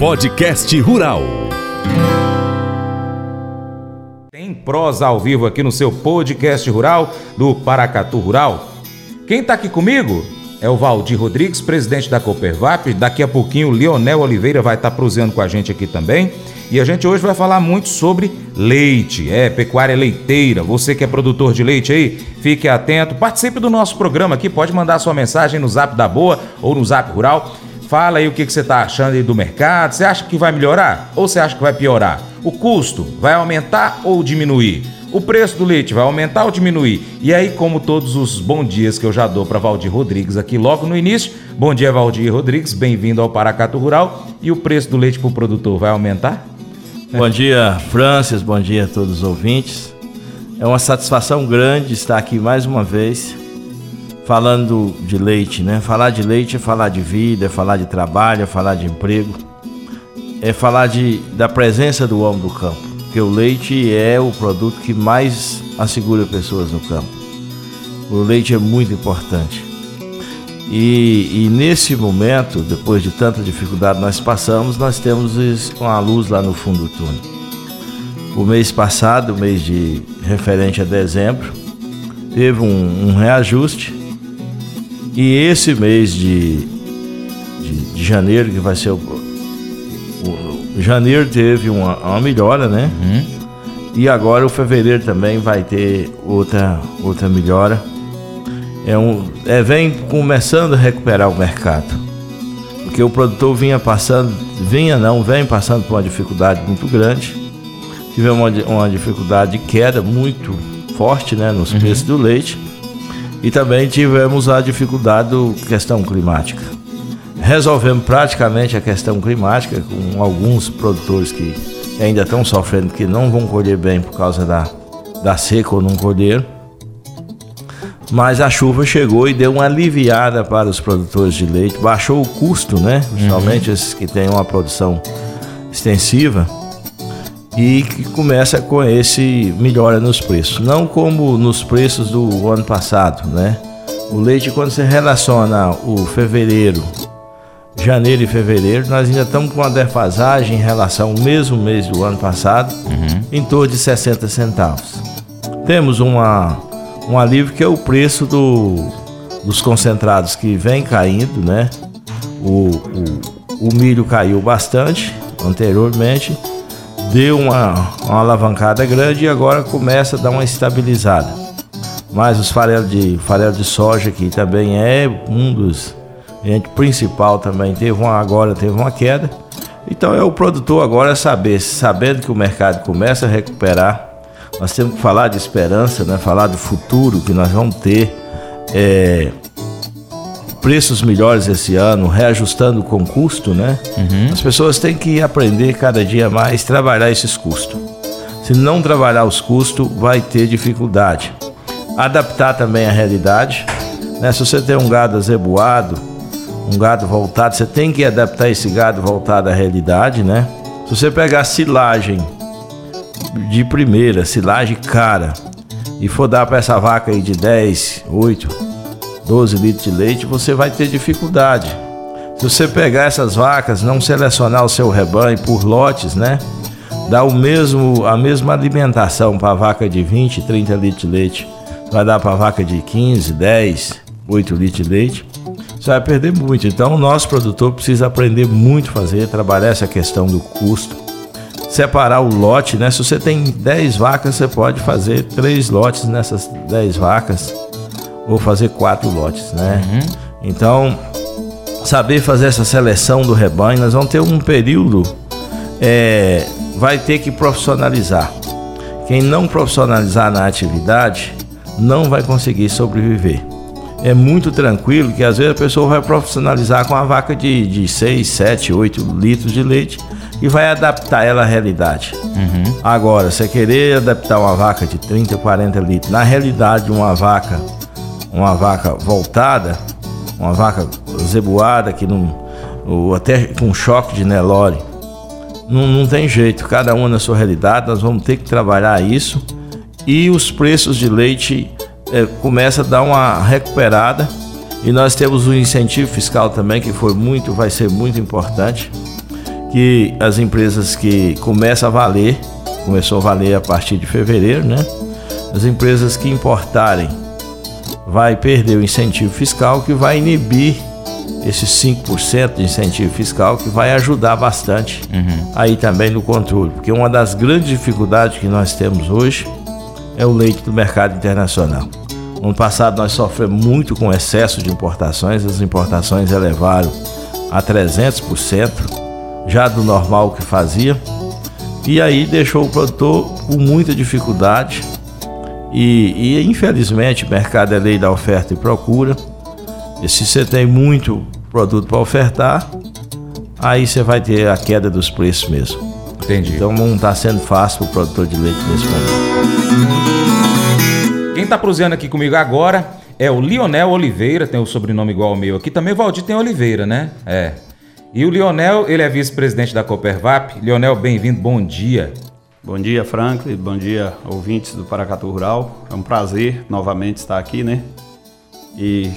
Podcast Rural. Tem prosa ao vivo aqui no seu podcast rural do Paracatu Rural. Quem está aqui comigo é o Valdir Rodrigues, presidente da Coopervap. Daqui a pouquinho o Leonel Oliveira vai estar tá prosseando com a gente aqui também. E a gente hoje vai falar muito sobre leite, é, pecuária leiteira. Você que é produtor de leite aí, fique atento, participe do nosso programa aqui, pode mandar sua mensagem no Zap da Boa ou no Zap Rural. Fala aí o que, que você está achando aí do mercado. Você acha que vai melhorar ou você acha que vai piorar? O custo vai aumentar ou diminuir? O preço do leite vai aumentar ou diminuir? E aí, como todos os bons dias que eu já dou para Valdir Rodrigues aqui logo no início, bom dia, Valdir Rodrigues, bem-vindo ao Paracato Rural. E o preço do leite para o produtor vai aumentar? Bom dia, Francis, bom dia a todos os ouvintes. É uma satisfação grande estar aqui mais uma vez falando de leite, né? Falar de leite é falar de vida, é falar de trabalho, é falar de emprego, é falar de, da presença do homem do campo, porque o leite é o produto que mais assegura pessoas no campo. O leite é muito importante. E, e, nesse momento, depois de tanta dificuldade nós passamos, nós temos uma luz lá no fundo do túnel. O mês passado, o mês de referente a dezembro, teve um, um reajuste e esse mês de, de, de, janeiro, que vai ser o, o, o janeiro teve uma, uma melhora, né? Uhum. E agora o fevereiro também vai ter outra, outra melhora é um, é, vem começando a recuperar o mercado. Porque o produtor vinha passando, vinha não, vem passando por uma dificuldade muito grande. Tivemos uma, uma dificuldade de queda muito forte né, nos uhum. preços do leite. E também tivemos a dificuldade da questão climática. Resolvemos praticamente a questão climática com alguns produtores que ainda estão sofrendo, que não vão colher bem por causa da, da seca ou não colheram mas a chuva chegou e deu uma aliviada para os produtores de leite, baixou o custo, né? Principalmente uhum. esses que têm uma produção extensiva e que começa com esse melhora nos preços, não como nos preços do ano passado, né? O leite quando você relaciona o fevereiro, janeiro e fevereiro, nós ainda estamos com uma defasagem em relação ao mesmo mês do ano passado, uhum. em torno de 60 centavos. Temos uma um alívio que é o preço do, dos concentrados que vem caindo, né? O, o, o milho caiu bastante anteriormente, deu uma, uma alavancada grande e agora começa a dar uma estabilizada. Mas os farelos de, farelo de soja, que também é um dos gente principal também teve uma agora teve uma queda. Então é o produtor agora saber, sabendo que o mercado começa a recuperar, nós temos que falar de esperança, né? falar do futuro que nós vamos ter. É, preços melhores esse ano, reajustando com custo, né? Uhum. As pessoas têm que aprender cada dia mais trabalhar esses custos. Se não trabalhar os custos, vai ter dificuldade. Adaptar também a realidade. Né? Se você tem um gado azeboado, um gado voltado, você tem que adaptar esse gado voltado à realidade, né? Se você pegar silagem de primeira, silagem cara, e for dar para essa vaca aí de 10, 8, 12 litros de leite, você vai ter dificuldade. Se você pegar essas vacas, não selecionar o seu rebanho por lotes, né? Dá o mesmo, a mesma alimentação para a vaca de 20, 30 litros de leite. Vai dar para a vaca de 15, 10, 8 litros de leite. Você vai perder muito. Então, o nosso produtor precisa aprender muito a fazer, trabalhar essa questão do custo separar o lote, né? Se você tem 10 vacas, você pode fazer 3 lotes nessas 10 vacas ou fazer 4 lotes, né? Uhum. Então, saber fazer essa seleção do rebanho, nós vamos ter um período, é, vai ter que profissionalizar. Quem não profissionalizar na atividade não vai conseguir sobreviver. É muito tranquilo que às vezes a pessoa vai profissionalizar com uma vaca de, de 6, 7, 8 litros de leite e vai adaptar ela à realidade. Uhum. Agora, você querer adaptar uma vaca de 30, 40 litros, na realidade, uma vaca, uma vaca voltada, uma vaca zeboada, que não, ou até com choque de Nelore, não, não tem jeito, cada uma na sua realidade, nós vamos ter que trabalhar isso. E os preços de leite é, começa a dar uma recuperada. E nós temos o incentivo fiscal também que foi muito, vai ser muito importante que as empresas que começam a valer, começou a valer a partir de fevereiro, né? As empresas que importarem vai perder o incentivo fiscal que vai inibir esses 5% de incentivo fiscal que vai ajudar bastante uhum. aí também no controle, porque uma das grandes dificuldades que nós temos hoje é o leite do mercado internacional. Ano passado nós sofremos muito com excesso de importações, as importações elevaram a 300%, já do normal que fazia, e aí deixou o produtor com muita dificuldade. E, e infelizmente, o mercado é lei da oferta e procura. E se você tem muito produto para ofertar, aí você vai ter a queda dos preços mesmo. Entendi. Então não está sendo fácil para o produtor de leite nesse momento. Quem está prosseando aqui comigo agora é o Lionel Oliveira, tem o sobrenome igual ao meu aqui. Também o Valdir tem Oliveira, né? É. E o Lionel, ele é vice-presidente da Coopervap. Lionel, bem-vindo, bom dia. Bom dia, Franklin. Bom dia, ouvintes do Paracatu Rural. É um prazer novamente estar aqui, né? E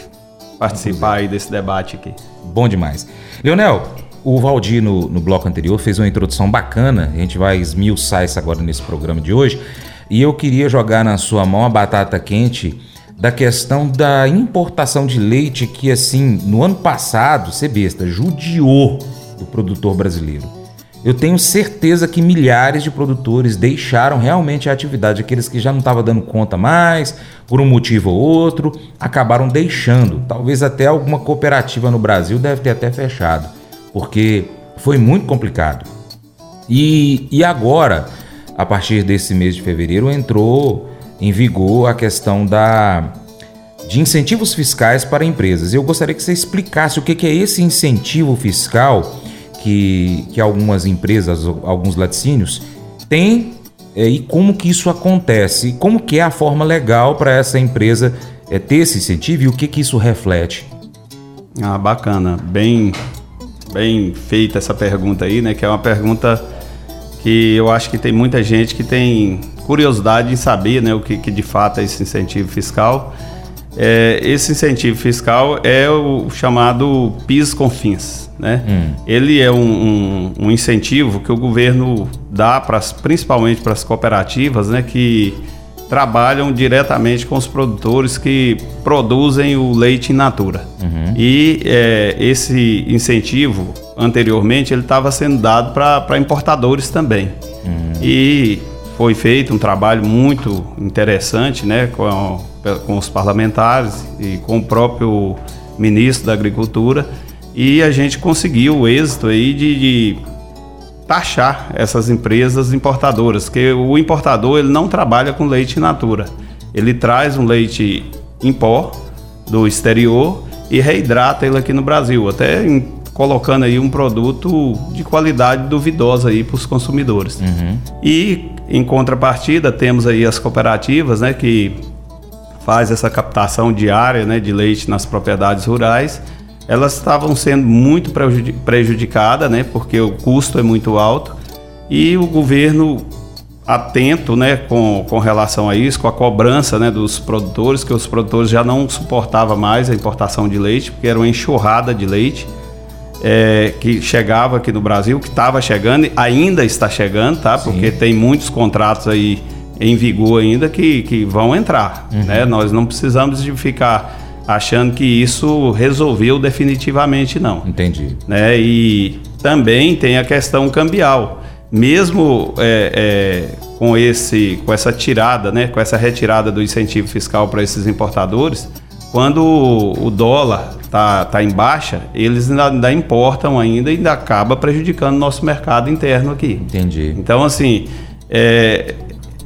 participar aí desse debate aqui. Bom demais. Leonel, o Valdir no, no bloco anterior fez uma introdução bacana, a gente vai esmiuçar isso agora nesse programa de hoje, e eu queria jogar na sua mão a batata quente da questão da importação de leite que, assim, no ano passado, você besta, judiou do produtor brasileiro. Eu tenho certeza que milhares de produtores deixaram realmente a atividade, aqueles que já não estavam dando conta mais, por um motivo ou outro, acabaram deixando. Talvez até alguma cooperativa no Brasil deve ter até fechado, porque foi muito complicado. E, e agora, a partir desse mês de fevereiro, entrou em vigor a questão da de incentivos fiscais para empresas. Eu gostaria que você explicasse o que é esse incentivo fiscal que, que algumas empresas, alguns laticínios, têm é, e como que isso acontece, como que é a forma legal para essa empresa é, ter esse incentivo e o que que isso reflete? Ah, bacana, bem, bem feita essa pergunta aí, né? Que é uma pergunta que eu acho que tem muita gente que tem curiosidade em saber, né, o que, que de fato é esse incentivo fiscal. É, esse incentivo fiscal é o chamado PIS/COFINS né? Hum. Ele é um, um, um, incentivo que o governo dá para principalmente para as cooperativas, né, que trabalham diretamente com os produtores que produzem o leite in natura. Uhum. E é, esse incentivo, anteriormente, ele estava sendo dado para importadores também. Uhum. E foi feito um trabalho muito interessante né, com, com os parlamentares e com o próprio ministro da Agricultura e a gente conseguiu o êxito aí de, de taxar essas empresas importadoras, que o importador ele não trabalha com leite in natura. Ele traz um leite em pó do exterior e reidrata ele aqui no Brasil, até em, colocando aí um produto de qualidade duvidosa aí para os consumidores. Uhum. E em contrapartida temos aí as cooperativas, né, que faz essa captação diária, né, de leite nas propriedades rurais elas estavam sendo muito prejudicadas, né, porque o custo é muito alto e o governo atento, né, com, com relação a isso, com a cobrança, né, dos produtores, que os produtores já não suportavam mais a importação de leite, porque era uma enxurrada de leite é, que chegava aqui no Brasil, que estava chegando, ainda está chegando, tá? Sim. Porque tem muitos contratos aí em vigor ainda que, que vão entrar, uhum. né? Nós não precisamos de ficar achando que isso resolveu definitivamente não. Entendi. Né? E também tem a questão cambial. Mesmo é, é, com, esse, com essa tirada, né, com essa retirada do incentivo fiscal para esses importadores, quando o dólar está tá em baixa, eles ainda, ainda importam ainda e ainda acaba prejudicando o nosso mercado interno aqui. Entendi. Então, assim, é,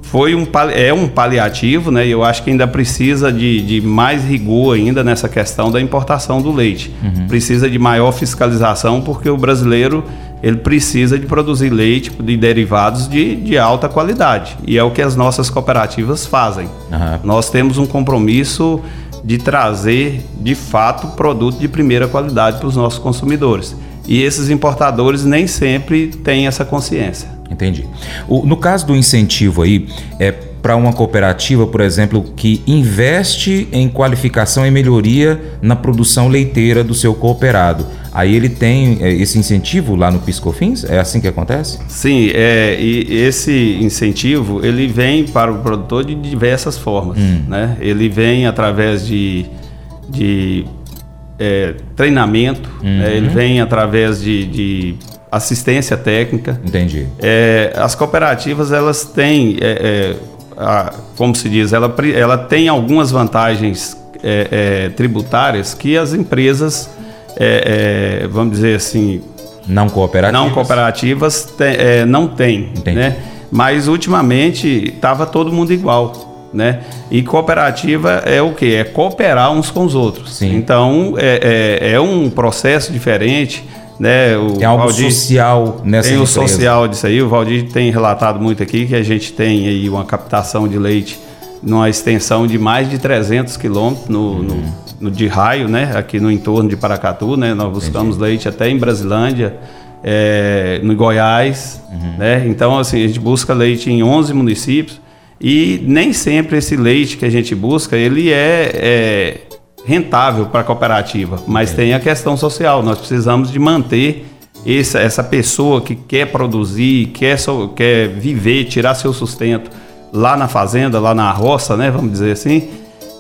foi um, é um paliativo, né? E eu acho que ainda precisa de, de mais rigor ainda nessa questão da importação do leite. Uhum. Precisa de maior fiscalização, porque o brasileiro ele precisa de produzir leite de derivados de, de alta qualidade. E é o que as nossas cooperativas fazem. Uhum. Nós temos um compromisso de trazer, de fato, produto de primeira qualidade para os nossos consumidores. E esses importadores nem sempre têm essa consciência. Entendi. O, no caso do incentivo aí, é para uma cooperativa, por exemplo, que investe em qualificação e melhoria na produção leiteira do seu cooperado. aí ele tem é, esse incentivo lá no Piscofins? É assim que acontece? Sim, é, e esse incentivo ele vem para o produtor de diversas formas. Hum. Né? Ele vem através de, de é, treinamento, né? uhum. né? ele vem através de, de assistência técnica. Entendi. É, as cooperativas elas têm, é, é, a, como se diz, ela, ela tem algumas vantagens é, é, tributárias que as empresas, é, vamos dizer assim, não cooperativas, não cooperativas te, não têm, né? Mas ultimamente estava todo mundo igual, né? E cooperativa é o que? É cooperar uns com os outros. Sim. Então é, é, é um processo diferente né? O tem algo Valdir, social nessa Tem empresa. o social disso aí. O Valdir tem relatado muito aqui que a gente tem aí uma captação de leite numa extensão de mais de 300 quilômetros no, uhum. no, no, de raio, né? Aqui no entorno de Paracatu, né? Nós buscamos Entendi. leite até em Brasilândia, é, no Goiás, uhum. né? Então, assim, a gente busca leite em 11 municípios e nem sempre esse leite que a gente busca, ele é, é rentável para a cooperativa, mas é. tem a questão social. Nós precisamos de manter essa, essa pessoa que quer produzir, quer, quer viver, tirar seu sustento lá na fazenda, lá na roça, né? Vamos dizer assim.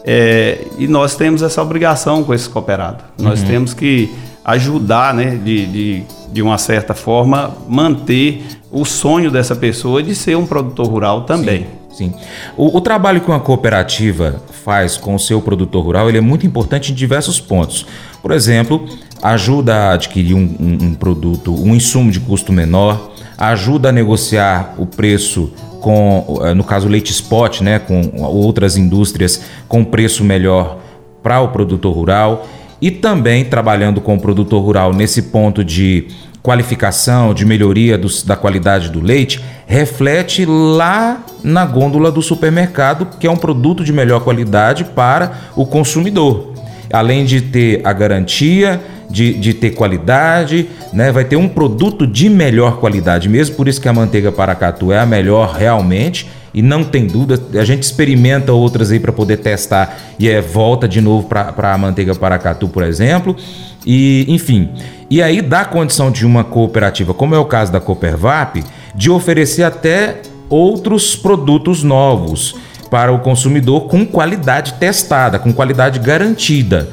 É, e nós temos essa obrigação com esse cooperado. Nós uhum. temos que ajudar, né, de, de, de uma certa forma, manter o sonho dessa pessoa de ser um produtor rural também. Sim. Sim. O, o, trabalho que uma cooperativa faz com o seu produtor rural ele é muito importante em diversos pontos. Por exemplo, ajuda a adquirir um, um, um produto, um insumo de custo menor, ajuda a negociar o preço com, eh, no caso, leite spot, né, com outras indústrias com preço melhor para o produtor rural e também trabalhando com o produtor rural nesse ponto de qualificação, de melhoria dos, da qualidade do leite, reflete lá na gôndola do supermercado, que é um produto de melhor qualidade para o consumidor. Além de ter a garantia de, de ter qualidade, né? vai ter um produto de melhor qualidade mesmo, por isso que a manteiga Paracatu é a melhor realmente e não tem dúvida, a gente experimenta outras aí para poder testar e é volta de novo para a manteiga Paracatu, por exemplo. E, enfim, e aí dá condição de uma cooperativa, como é o caso da Coopervap, de oferecer até outros produtos novos para o consumidor com qualidade testada, com qualidade garantida.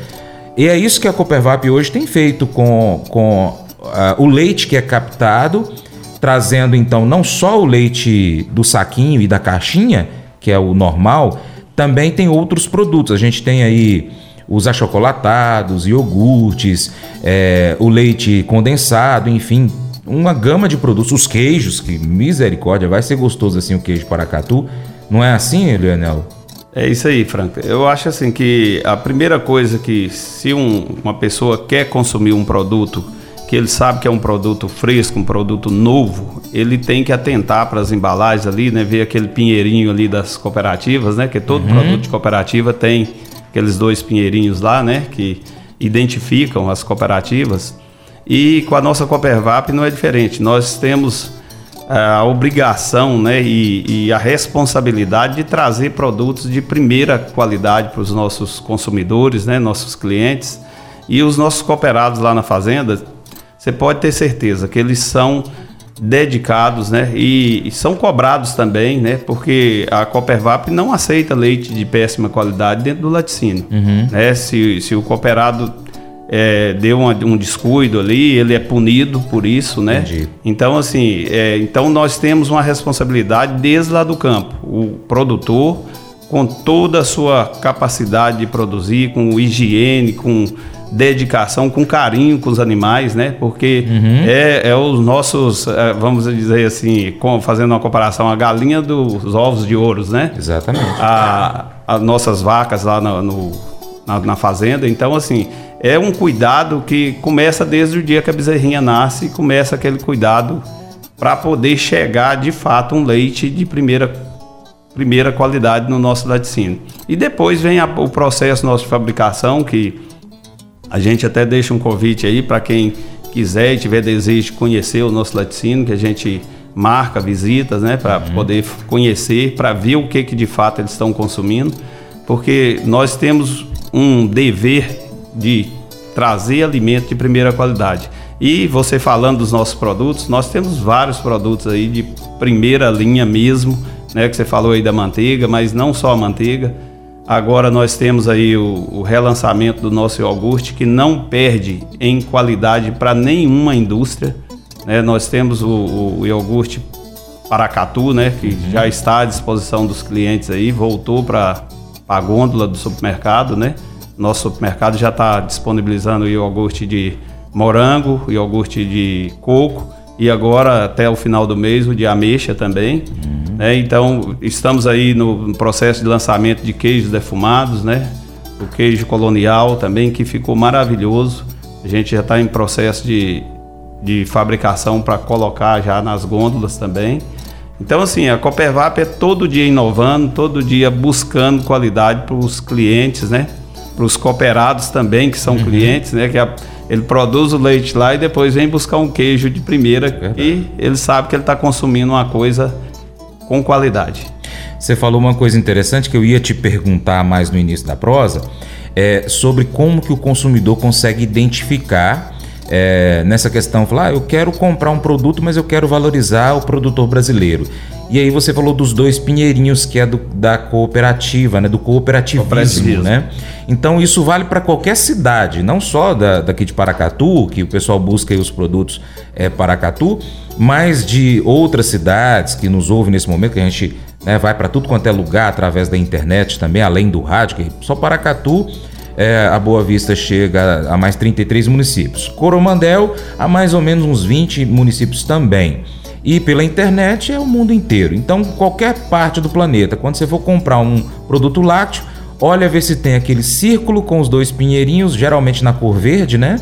E é isso que a Coopervap hoje tem feito com, com uh, o leite que é captado, trazendo então não só o leite do saquinho e da caixinha, que é o normal, também tem outros produtos. A gente tem aí os achocolatados, iogurtes, é, o leite condensado, enfim, uma gama de produtos, os queijos, que misericórdia, vai ser gostoso assim o queijo paracatu. Não é assim, Leonel? É isso aí, Franco. Eu acho assim que a primeira coisa que se um, uma pessoa quer consumir um produto que ele sabe que é um produto fresco, um produto novo, ele tem que atentar para as embalagens ali, né? Ver aquele pinheirinho ali das cooperativas, né? Que todo uhum. produto de cooperativa tem aqueles dois pinheirinhos lá, né, que identificam as cooperativas. E com a nossa Coopervap não é diferente. Nós temos é, a obrigação né, e, e, a responsabilidade de trazer produtos de primeira qualidade para os nossos consumidores, né, nossos clientes. E os nossos cooperados lá na fazenda, você pode ter certeza que eles são dedicados, né? E, e, são cobrados também, né? Porque a Coopervap não aceita leite de péssima qualidade dentro do laticínio, uhum. né? Se, se o cooperado é, deu uma, um descuido ali, ele é punido por isso, né? Entendi. Então, assim, é, então nós temos uma responsabilidade desde lá do campo. O produtor, com toda a sua capacidade de produzir, com higiene, com dedicação, com carinho com os animais, né? Porque uhum. é, é, os nossos, é, vamos dizer assim, com, fazendo uma comparação, a galinha dos ovos de ouros, né? Exatamente. A, as nossas vacas lá no, no na, na, fazenda. Então, assim, é um cuidado que começa desde o dia que a bezerrinha nasce, começa aquele cuidado para poder chegar de fato um leite de primeira primeira qualidade no nosso laticínio. E depois vem a, o processo nosso de fabricação que a gente até deixa um convite aí para quem quiser e tiver desejo de conhecer o nosso laticínio, que a gente marca visitas, né, para uhum. poder conhecer, para ver o que, que de fato eles estão consumindo, porque nós temos um dever de trazer alimento de primeira qualidade. E você falando dos nossos produtos, nós temos vários produtos aí de primeira linha mesmo, né? Que você falou aí da manteiga, mas não só a manteiga. Agora nós temos aí o, o relançamento do nosso iogurte que não perde em qualidade para nenhuma indústria. Né? Nós temos o, o iogurte Paracatu, né? Que uhum. já está à disposição dos clientes aí, voltou para a gôndola do supermercado, né? Nosso supermercado já está disponibilizando o iogurte de morango, iogurte de coco e agora até o final do mês o de ameixa também. Uhum. Né? Então estamos aí no processo de lançamento de queijos defumados, né? O queijo colonial também que ficou maravilhoso. A gente já está em processo de, de fabricação para colocar já nas gôndolas também. Então assim, a Coopervap é todo dia inovando, todo dia buscando qualidade para os clientes, né? Para os cooperados também que são uhum. clientes, né? Que a, ele produz o leite lá e depois vem buscar um queijo de primeira Verdade. e ele sabe que ele está consumindo uma coisa com qualidade. Você falou uma coisa interessante que eu ia te perguntar mais no início da prosa, é, sobre como que o consumidor consegue identificar é, nessa questão, falar, ah, eu quero comprar um produto, mas eu quero valorizar o produtor brasileiro. E aí você falou dos dois pinheirinhos que é do, da cooperativa, né? Do cooperativismo, cooperativismo. né? Então isso vale para qualquer cidade, não só da, daqui de Paracatu, que o pessoal busca os produtos é, Paracatu, mas de outras cidades que nos ouvem nesse momento, que a gente né, vai para tudo quanto é lugar através da internet também, além do rádio, que só Paracatu. É, a Boa Vista chega a mais 33 municípios. Coromandel a mais ou menos uns 20 municípios também. E pela internet é o mundo inteiro. Então, qualquer parte do planeta, quando você for comprar um produto lácteo, olha ver se tem aquele círculo com os dois pinheirinhos, geralmente na cor verde, né?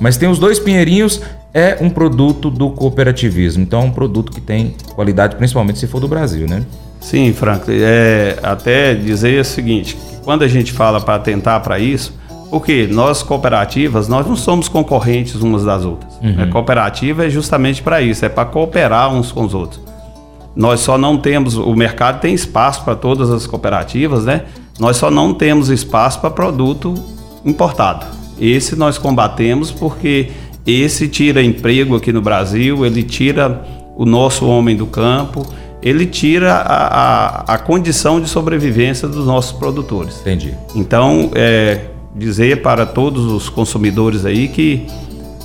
Mas tem os dois pinheirinhos, é um produto do cooperativismo. Então, é um produto que tem qualidade, principalmente se for do Brasil, né? Sim, Franklin. É, até dizer o seguinte: quando a gente fala para atentar para isso, porque nós cooperativas, nós não somos concorrentes umas das outras. Uhum. A cooperativa é justamente para isso, é para cooperar uns com os outros. Nós só não temos, o mercado tem espaço para todas as cooperativas, né? Nós só não temos espaço para produto importado. Esse nós combatemos porque esse tira emprego aqui no Brasil, ele tira o nosso homem do campo, ele tira a, a, a condição de sobrevivência dos nossos produtores. Entendi. Então, é, dizer para todos os consumidores aí que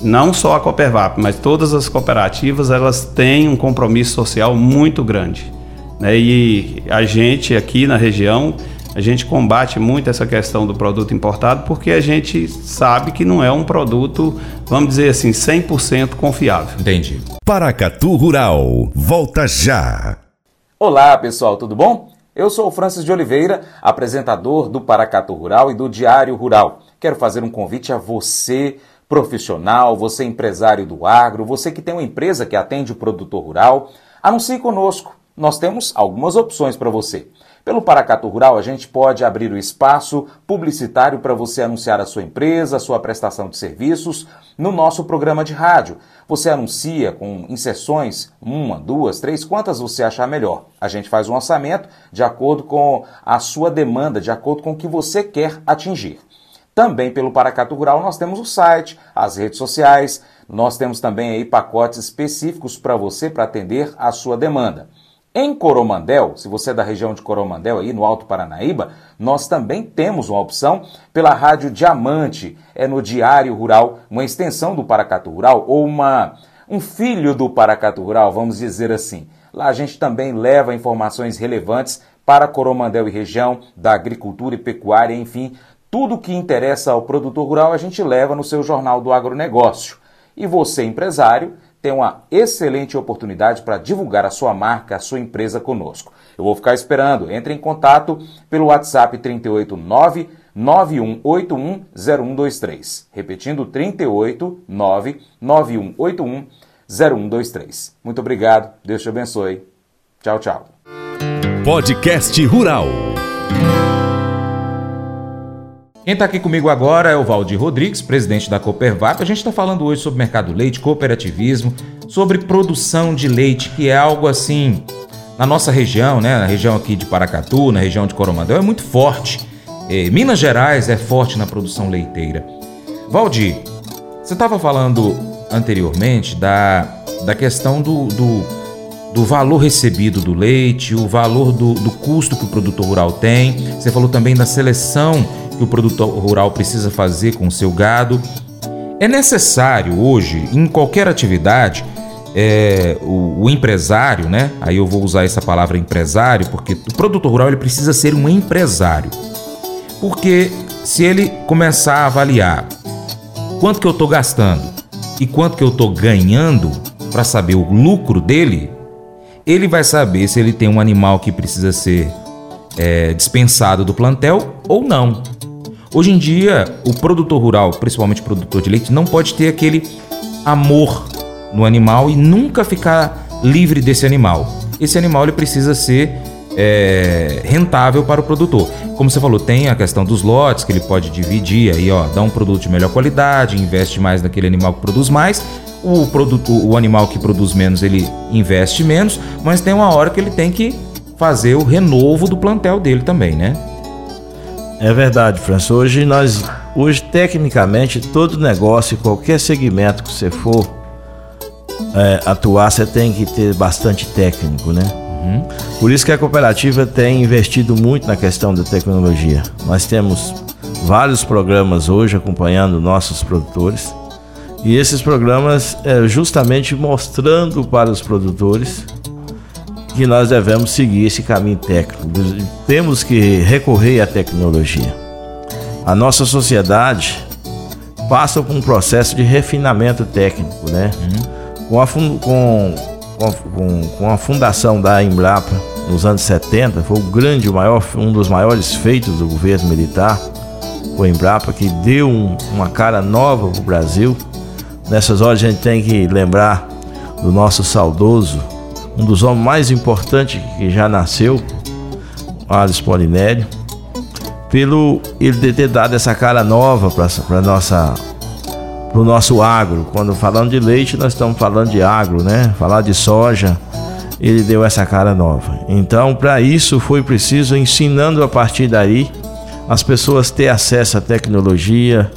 não só a Coopervap, mas todas as cooperativas, elas têm um compromisso social muito grande. Né? E a gente aqui na região, a gente combate muito essa questão do produto importado porque a gente sabe que não é um produto, vamos dizer assim, 100% confiável. Entendi. Paracatu Rural, volta já. Olá pessoal, tudo bom? Eu sou o Francis de Oliveira, apresentador do Paracato Rural e do Diário Rural. Quero fazer um convite a você, profissional, você empresário do agro, você que tem uma empresa que atende o produtor rural. Anuncie conosco. Nós temos algumas opções para você. Pelo Paracato Rural, a gente pode abrir o espaço publicitário para você anunciar a sua empresa, a sua prestação de serviços no nosso programa de rádio. Você anuncia com inserções, uma, duas, três, quantas você achar melhor. A gente faz um orçamento de acordo com a sua demanda, de acordo com o que você quer atingir. Também pelo Paracato Rural nós temos o site, as redes sociais, nós temos também aí pacotes específicos para você para atender a sua demanda. Em Coromandel, se você é da região de Coromandel, aí no Alto Paranaíba, nós também temos uma opção pela Rádio Diamante, é no Diário Rural, uma extensão do Paracatu Rural ou uma, um filho do Paracatu Rural, vamos dizer assim. Lá a gente também leva informações relevantes para Coromandel e região, da agricultura e pecuária, enfim, tudo que interessa ao produtor rural a gente leva no seu Jornal do Agronegócio. E você, empresário, tem uma excelente oportunidade para divulgar a sua marca, a sua empresa conosco. Eu vou ficar esperando. Entre em contato pelo WhatsApp 389 9181 0123. Repetindo 389 9181 0123. Muito obrigado. Deus te abençoe. Tchau, tchau. Podcast Rural. Quem está aqui comigo agora é o Valdir Rodrigues, presidente da Coopervap. A gente está falando hoje sobre mercado leite, cooperativismo, sobre produção de leite, que é algo assim, na nossa região, né, na região aqui de Paracatu, na região de Coromandel, é muito forte. É, Minas Gerais é forte na produção leiteira. Valdir, você estava falando anteriormente da, da questão do, do, do, valor recebido do leite, o valor do, do custo que o produtor rural tem. Você falou também da seleção que o produtor rural precisa fazer com o seu gado. É necessário hoje, em qualquer atividade, é, o, o, empresário, né? Aí eu vou usar essa palavra empresário, porque o produtor rural ele precisa ser um empresário. Porque se ele começar a avaliar quanto que eu estou gastando e quanto que eu estou ganhando para saber o lucro dele, ele vai saber se ele tem um animal que precisa ser é, dispensado do plantel ou não. Hoje em dia, o produtor rural, principalmente produtor de leite, não pode ter aquele amor no animal e nunca ficar livre desse animal. Esse animal ele precisa ser é, rentável para o produtor. Como você falou, tem a questão dos lotes que ele pode dividir aí, ó, dá um produto de melhor qualidade, investe mais naquele animal que produz mais. O produto, o animal que produz menos, ele investe menos, mas tem uma hora que ele tem que fazer o renovo do plantel dele também, né? É verdade, Franço. Hoje nós, hoje tecnicamente todo negócio, qualquer segmento que você for, é, atuar, você tem que ter bastante técnico, né? Uhum. Por isso que a cooperativa tem investido muito na questão da tecnologia. Nós temos vários programas hoje acompanhando nossos produtores e esses programas é justamente mostrando para os produtores que nós devemos seguir esse caminho técnico. Temos que recorrer à tecnologia. A nossa sociedade passa por um processo de refinamento técnico, né? Uhum com a, com, com, com a fundação da Embrapa nos anos 70, foi o grande, o maior, um dos maiores feitos do governo militar, o Embrapa, que deu um, uma cara nova para o Brasil. Nessas horas a gente tem que lembrar do nosso saudoso, um dos homens mais importantes que já nasceu, Alice Polinério, pelo ele ter dado essa cara nova para nossa para o nosso agro. Quando falando de leite, nós estamos falando de agro, né? Falar de soja, ele deu essa cara nova. Então, para isso foi preciso ensinando a partir daí as pessoas ter acesso à tecnologia,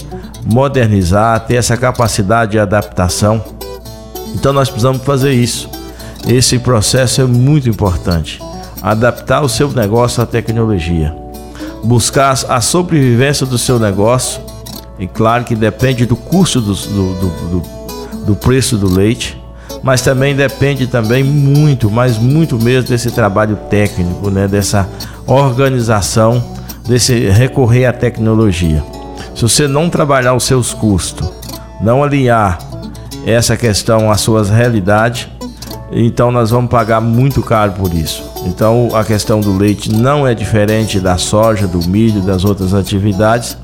modernizar, ter essa capacidade de adaptação. Então nós precisamos fazer isso. Esse processo é muito importante. Adaptar o seu negócio à tecnologia. Buscar a sobrevivência do seu negócio e claro que depende do custo do, do, do, do preço do leite, mas também depende também muito, mas muito mesmo desse trabalho técnico, né? dessa organização, desse recorrer à tecnologia. Se você não trabalhar os seus custos, não alinhar essa questão às suas realidades, então nós vamos pagar muito caro por isso. Então a questão do leite não é diferente da soja, do milho, das outras atividades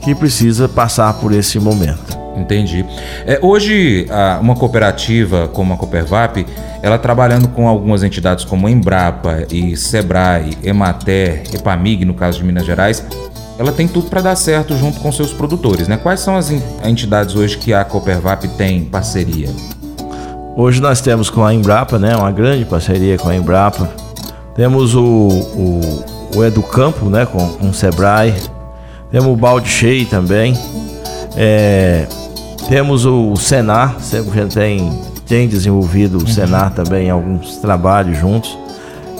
que precisa passar por esse momento. Entendi. É, hoje, uma cooperativa como a Coopervap, ela trabalhando com algumas entidades como Embrapa e Sebrae, Emater, Epamig, no caso de Minas Gerais, ela tem tudo para dar certo junto com seus produtores, né? Quais são as entidades hoje que a Coopervap tem parceria? Hoje nós temos com a Embrapa, né? Uma grande parceria com a Embrapa. Temos o, o, o Educampo, né? Com, com o Sebrae, temos o balde cheio também. É, temos o Senar, sempre gente tem, tem desenvolvido o uhum. Senar também em alguns trabalhos juntos.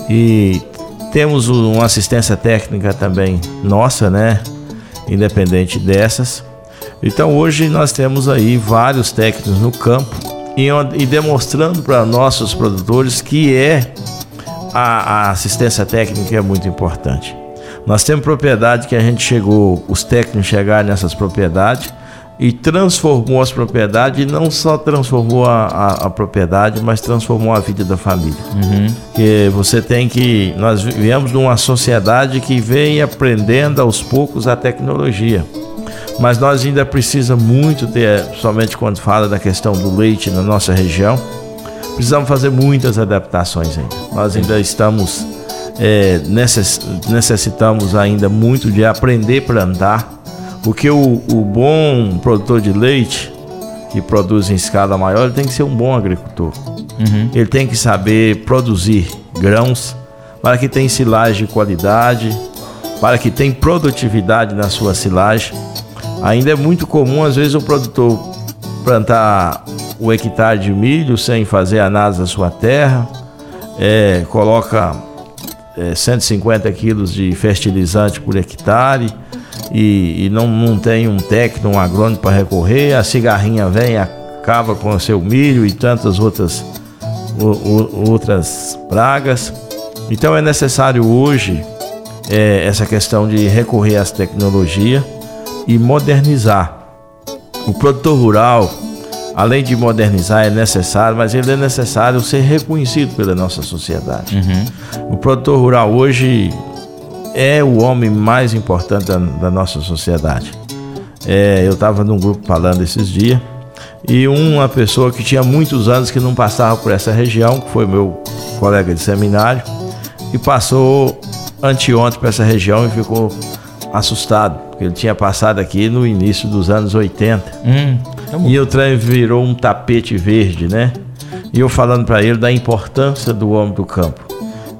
E temos uma assistência técnica também nossa, né? Independente dessas. Então hoje nós temos aí vários técnicos no campo e, e demonstrando para nossos produtores que é a, a assistência técnica é muito importante. Nós temos propriedade que a gente chegou, os técnicos chegaram nessas propriedades e transformou as propriedades e não só transformou a, a, a, propriedade, mas transformou a vida da família. Uhum. Que você tem que. Nós viemos numa sociedade que vem aprendendo aos poucos a tecnologia. Mas nós ainda precisamos muito ter, somente quando fala da questão do leite na nossa região, precisamos fazer muitas adaptações ainda. Nós ainda estamos é, necess, necessitamos ainda muito de aprender a plantar, porque o, o bom produtor de leite, que produz em escala maior, ele tem que ser um bom agricultor. Uhum. Ele tem que saber produzir grãos para que tenha silagem de qualidade, para que tenha produtividade na sua silagem. Ainda é muito comum, às vezes, o produtor plantar o hectare de milho sem fazer análise da sua terra, é, coloca é, 150 quilos de fertilizante por hectare e, e não, não tem um técnico, um agrônomo para recorrer, a cigarrinha vem acaba com o seu milho e tantas outras, o, o, outras pragas. Então é necessário hoje é, essa questão de recorrer às tecnologias e modernizar. O produtor rural, além de modernizar, é necessário, mas ele é necessário ser reconhecido pela nossa sociedade. Uhum. O produtor rural hoje é o homem mais importante da, da nossa sociedade. É, eu estava num grupo falando esses dias e uma pessoa que tinha muitos anos que não passava por essa região, que foi meu colega de seminário, e passou anteontem para essa região e ficou assustado, ele tinha passado aqui no início dos anos 80. Hum, tá e o trem virou um tapete verde, né? E eu falando para ele da importância do homem do campo.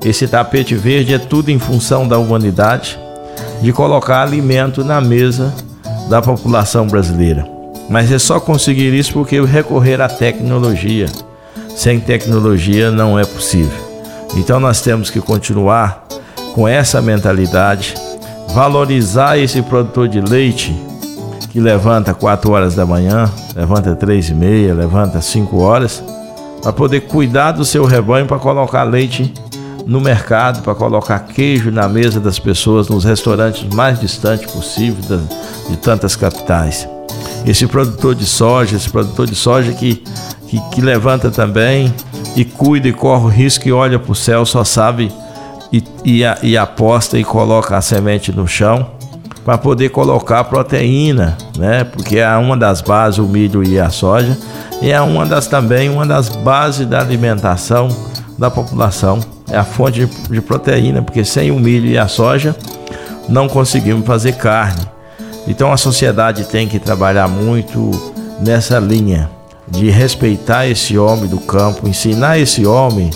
Esse tapete verde é tudo em função da humanidade, de colocar alimento na mesa da população brasileira. Mas é só conseguir isso porque recorrer à tecnologia. Sem tecnologia não é possível. Então nós temos que continuar com essa mentalidade, valorizar esse produtor de leite que levanta 4 horas da manhã, levanta 3 e meia, levanta 5 horas, para poder cuidar do seu rebanho para colocar leite no mercado, para colocar queijo na mesa das pessoas nos restaurantes mais distantes possível de tantas capitais. Esse produtor de soja, esse produtor de soja que, que, que levanta também e cuida e corre o risco e olha para o céu, só sabe e, e, e aposta e coloca a semente no chão para poder colocar proteína, né? Porque é uma das bases o milho e a soja e é uma das também uma das bases da alimentação da população. É a fonte de, de proteína, porque sem o milho e a soja não conseguimos fazer carne. Então a sociedade tem que trabalhar muito nessa linha de respeitar esse homem do campo, ensinar esse homem,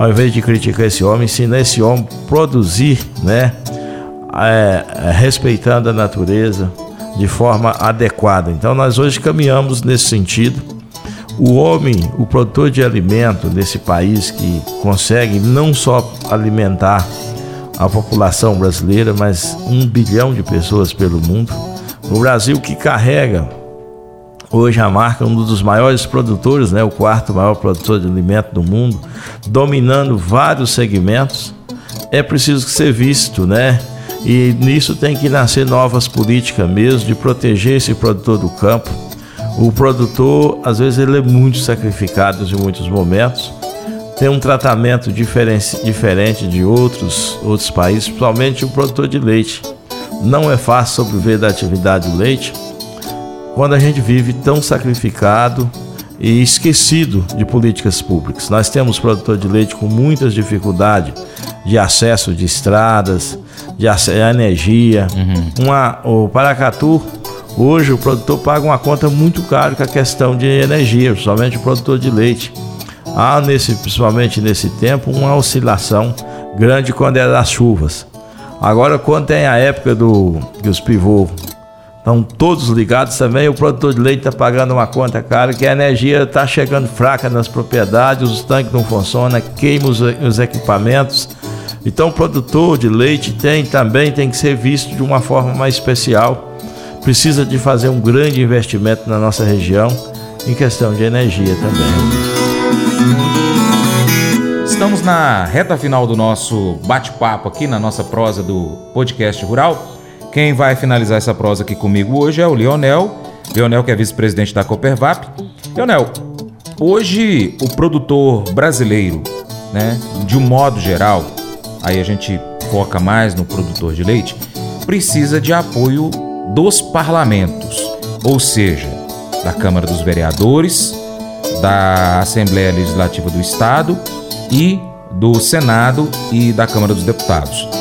ao invés de criticar esse homem, ensinar esse homem a produzir, né? É, é, respeitando a natureza de forma adequada. Então nós hoje caminhamos nesse sentido. O homem, o produtor de alimento nesse país que consegue não só alimentar a população brasileira, mas um bilhão de pessoas pelo mundo. O Brasil que carrega hoje a marca um dos maiores produtores, né, o quarto maior produtor de alimento do mundo, dominando vários segmentos, é preciso ser visto, né? E nisso tem que nascer novas políticas mesmo de proteger esse produtor do campo. O produtor, às vezes, ele é muito sacrificado em muitos momentos tem um tratamento diferente de outros, outros países, principalmente o produtor de leite. Não é fácil sobreviver da atividade do leite quando a gente vive tão sacrificado e esquecido de políticas públicas. Nós temos produtor de leite com muitas dificuldades de acesso de estradas, de energia. Uhum. Uma, o Paracatu, hoje o produtor paga uma conta muito cara com a questão de energia, principalmente o produtor de leite há nesse, principalmente nesse tempo uma oscilação grande quando é das chuvas. Agora quando tem a época do que os pivôs estão todos ligados também, o produtor de leite está pagando uma conta cara, que a energia está chegando fraca nas propriedades, os tanques não funcionam, queima os, os equipamentos. Então o produtor de leite tem também tem que ser visto de uma forma mais especial. Precisa de fazer um grande investimento na nossa região em questão de energia também. Estamos na reta final do nosso bate-papo aqui na nossa prosa do podcast rural. Quem vai finalizar essa prosa aqui comigo hoje é o Leonel. Leonel, que é vice-presidente da Coopervap. Leonel, hoje o produtor brasileiro, né, de um modo geral, aí a gente foca mais no produtor de leite, precisa de apoio dos parlamentos, ou seja, da Câmara dos Vereadores, da Assembleia Legislativa do Estado e do Senado e da Câmara dos Deputados.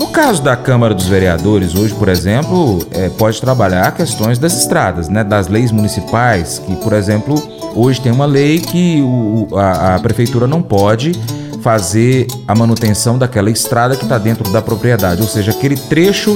No caso da Câmara dos Vereadores, hoje, por exemplo, é, pode trabalhar questões das estradas, né, das leis municipais, que, por exemplo, hoje tem uma lei que o, a, a prefeitura não pode fazer a manutenção daquela estrada que está dentro da propriedade, ou seja, aquele trecho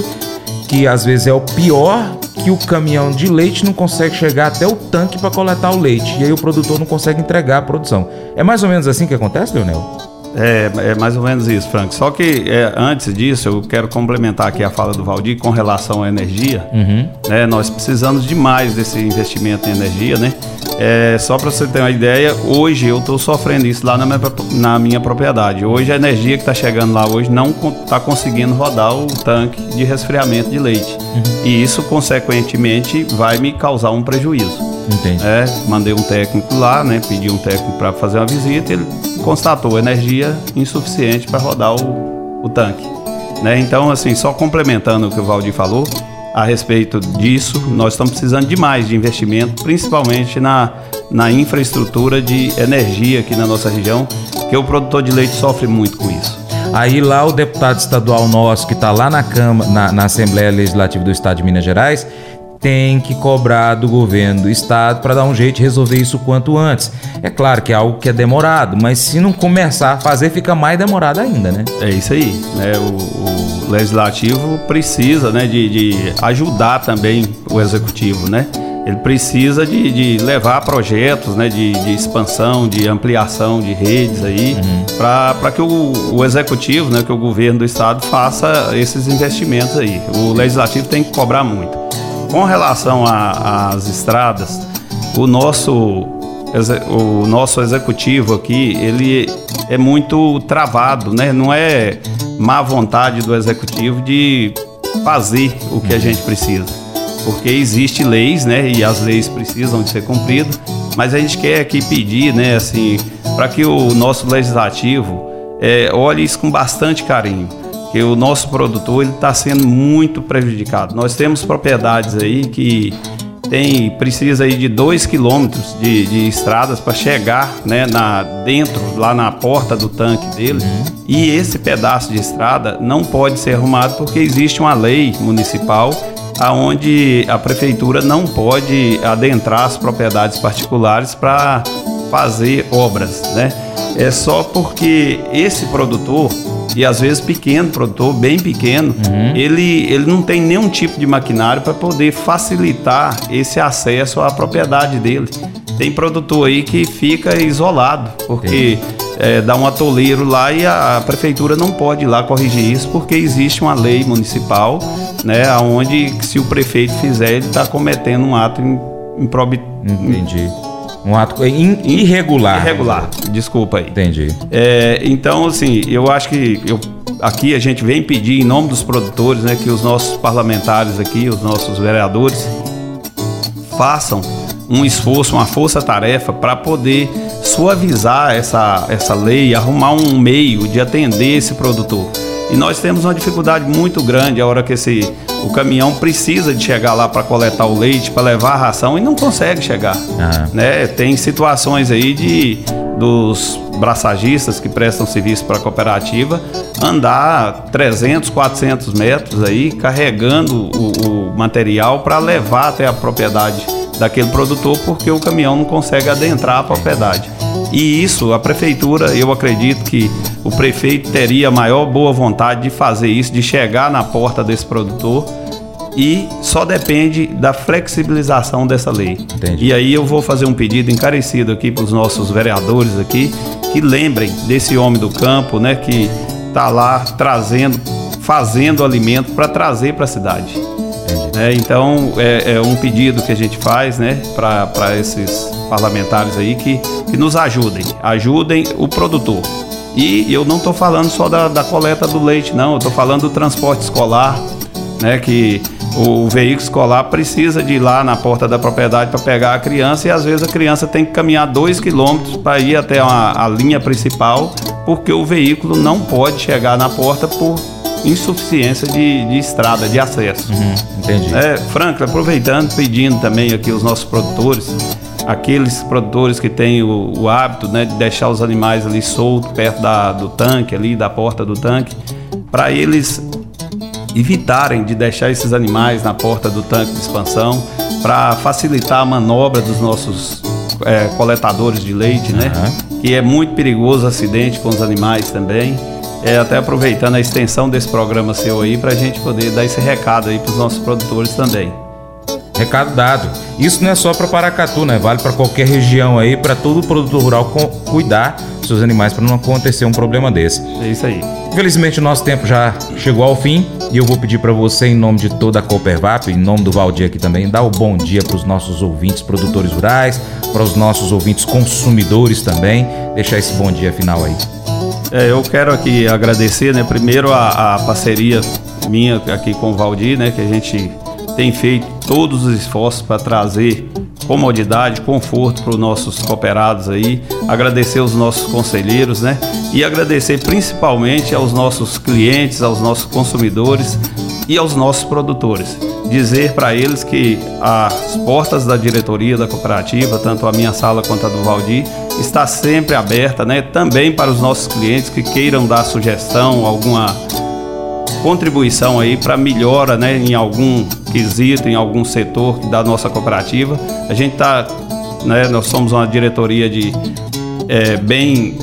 que às vezes é o pior que o caminhão de leite não consegue chegar até o tanque para coletar o leite. E aí o produtor não consegue entregar a produção. É mais ou menos assim que acontece, Leonel? É, é mais ou menos isso, Frank. Só que é, antes disso, eu quero complementar aqui a fala do Valdir com relação à energia. Uhum. Né, nós precisamos demais desse investimento em energia, né? É, só para você ter uma ideia, hoje eu estou sofrendo isso lá na minha, na minha, propriedade. Hoje a energia que está chegando lá hoje não está conseguindo rodar o tanque de resfriamento de leite. Uhum. E isso, consequentemente, vai me causar um prejuízo. Entendi. É, mandei um técnico lá, né? Pedi um técnico para fazer uma visita e ele constatou energia insuficiente para rodar o, o tanque. Né? Então, assim, só complementando o que o Valdir falou, a respeito disso, nós estamos precisando de mais de investimento, principalmente na, na infraestrutura de energia aqui na nossa região, que o produtor de leite sofre muito com isso. Aí lá o deputado estadual nosso, que está lá na, Câmara, na, na Assembleia Legislativa do Estado de Minas Gerais, tem que cobrar do governo do estado para dar um jeito de resolver isso quanto antes. É claro que é algo que é demorado, mas se não começar a fazer, fica mais demorado ainda, né? É isso aí. Né? O, o legislativo precisa né, de, de, ajudar também o executivo, né? Ele precisa de, de levar projetos né, de, de, expansão, de ampliação de redes aí, uhum. para que o, o, executivo, né, que o governo do estado faça esses investimentos aí. O legislativo tem que cobrar muito. Com relação às estradas, o nosso, o nosso executivo aqui, ele é muito travado, né? Não é má vontade do executivo de fazer o que a gente precisa. Porque existe leis, né? E as leis precisam de ser cumpridas, mas a gente quer aqui pedir, né, assim, para que o nosso legislativo é, olhe isso com bastante carinho que o nosso produtor ele está sendo muito prejudicado. Nós temos propriedades aí que tem precisa aí de 2 quilômetros de, de estradas para chegar né, na, dentro, lá na porta do tanque dele. Uhum. E esse pedaço de estrada não pode ser arrumado porque existe uma lei municipal aonde a prefeitura não pode adentrar as propriedades particulares para fazer obras, né? É só porque esse produtor e às vezes pequeno, produtor bem pequeno, uhum. ele, ele não tem nenhum tipo de maquinário para poder facilitar esse acesso à propriedade dele. Tem produtor aí que fica isolado, porque é, dá um atoleiro lá e a, a, prefeitura não pode ir lá corrigir isso, porque existe uma lei municipal, né, onde se o prefeito fizer, ele está cometendo um ato improbi... Entendi. Um ato irregular. Irregular, desculpa aí. Entendi. É, então, assim, eu acho que eu, aqui a gente vem pedir em nome dos produtores, né, que os nossos parlamentares aqui, os nossos vereadores, façam um esforço, uma força-tarefa para poder suavizar essa, essa lei, arrumar um meio de atender esse produtor. E nós temos uma dificuldade muito grande a hora que esse o caminhão precisa de chegar lá para coletar o leite, para levar a ração e não consegue chegar. Uhum. Né? Tem situações aí de dos braçagistas que prestam serviço para a cooperativa andar 300, 400 metros aí carregando o, o material para levar até a propriedade daquele produtor porque o caminhão não consegue adentrar a propriedade. E isso, a prefeitura, eu acredito que o prefeito teria a maior boa vontade de fazer isso, de chegar na porta desse produtor e só depende da flexibilização dessa lei. Entendi. E aí eu vou fazer um pedido encarecido aqui para os nossos vereadores aqui que lembrem desse homem do campo, né, que está lá trazendo, fazendo alimento para trazer para a cidade. É, então é, é, um pedido que a gente faz, né, para esses parlamentares aí que, que nos ajudem, ajudem o produtor. E eu não estou falando só da, da coleta do leite, não, eu estou falando do transporte escolar, né, que o veículo escolar precisa de ir lá na porta da propriedade para pegar a criança e às vezes a criança tem que caminhar dois quilômetros para ir até uma, a linha principal porque o veículo não pode chegar na porta por insuficiência de, de estrada, de acesso. Uhum, entendi. É, Franklin, aproveitando, pedindo também aqui os nossos produtores, aqueles produtores que têm o, o hábito né, de deixar os animais ali soltos perto da, do tanque, ali da porta do tanque, para eles evitarem de deixar esses animais na porta do tanque de expansão para facilitar a manobra dos nossos é, coletadores de leite, né? Uhum. Que é muito perigoso acidente com os animais também. É, até aproveitando a extensão desse programa seu aí para a gente poder dar esse recado aí para os nossos produtores também. Recado dado. Isso não é só para Paracatu, né? Vale para qualquer região aí, para todo produtor rural cuidar dos seus animais para não acontecer um problema desse. É isso aí. Infelizmente o nosso tempo já chegou ao fim e eu vou pedir para você, em nome de toda a Coopervap, em nome do Valdir aqui também, dar o bom dia para os nossos ouvintes produtores rurais, para os nossos ouvintes consumidores também. Deixar esse bom dia final aí. É, eu quero aqui agradecer, né, primeiro a, a parceria minha aqui com o Valdir, né, que a gente tem feito todos os esforços para trazer comodidade, conforto para os nossos cooperados aí, agradecer os nossos conselheiros, né? E agradecer principalmente aos nossos clientes, aos nossos consumidores e aos nossos produtores. Dizer para eles que as portas da diretoria da cooperativa, tanto a minha sala quanto a do Valdir, está sempre aberta, né? Também para os nossos clientes que queiram dar sugestão, alguma contribuição aí para melhora, né, em algum quesito, em algum setor da nossa cooperativa. A gente está, né, nós somos uma diretoria de é, bem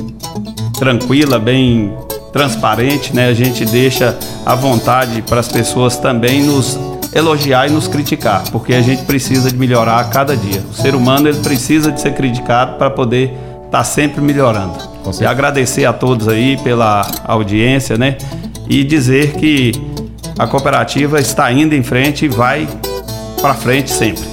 tranquila, bem transparente, né? A gente deixa à vontade para as pessoas também nos elogiar e nos criticar, porque a gente precisa de melhorar a cada dia. O ser humano ele precisa de ser criticado para poder estar tá sempre melhorando. E agradecer a todos aí pela audiência, né? E dizer que a cooperativa está indo em frente e vai para frente sempre.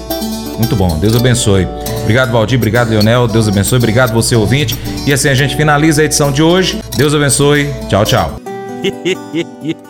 Muito bom, Deus abençoe. Obrigado, Valdir, obrigado, Leonel, Deus abençoe, obrigado você, ouvinte. E assim a gente finaliza a edição de hoje. Deus abençoe, tchau, tchau.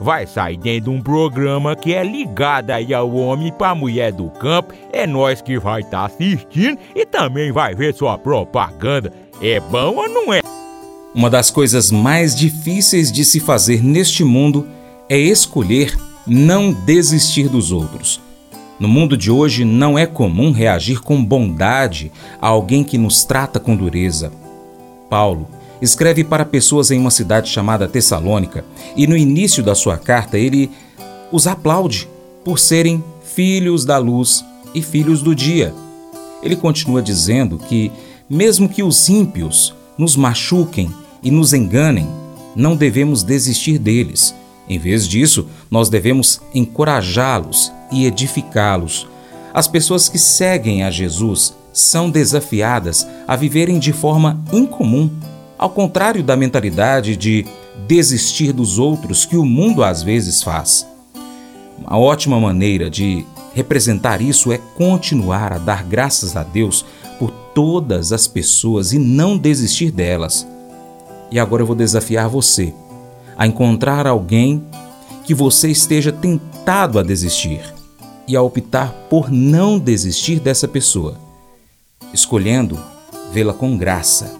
vai sair dentro de um programa que é ligado aí ao homem para mulher do campo. É nós que vai estar tá assistindo e também vai ver sua propaganda. É bom ou não é? Uma das coisas mais difíceis de se fazer neste mundo é escolher não desistir dos outros. No mundo de hoje, não é comum reagir com bondade a alguém que nos trata com dureza. Paulo escreve para pessoas em uma cidade chamada Tessalônica e no início da sua carta ele os aplaude por serem filhos da luz e filhos do dia. Ele continua dizendo que, mesmo que os ímpios nos machuquem e nos enganem, não devemos desistir deles em vez disso, nós devemos encorajá-los e edificá-los. As pessoas que seguem a Jesus são desafiadas a viverem de forma incomum, ao contrário da mentalidade de desistir dos outros que o mundo às vezes faz. Uma ótima maneira de representar isso é continuar a dar graças a Deus por todas as pessoas e não desistir delas. E agora eu vou desafiar você a encontrar alguém que você esteja tentado a desistir e a optar por não desistir dessa pessoa, escolhendo vê-la com graça.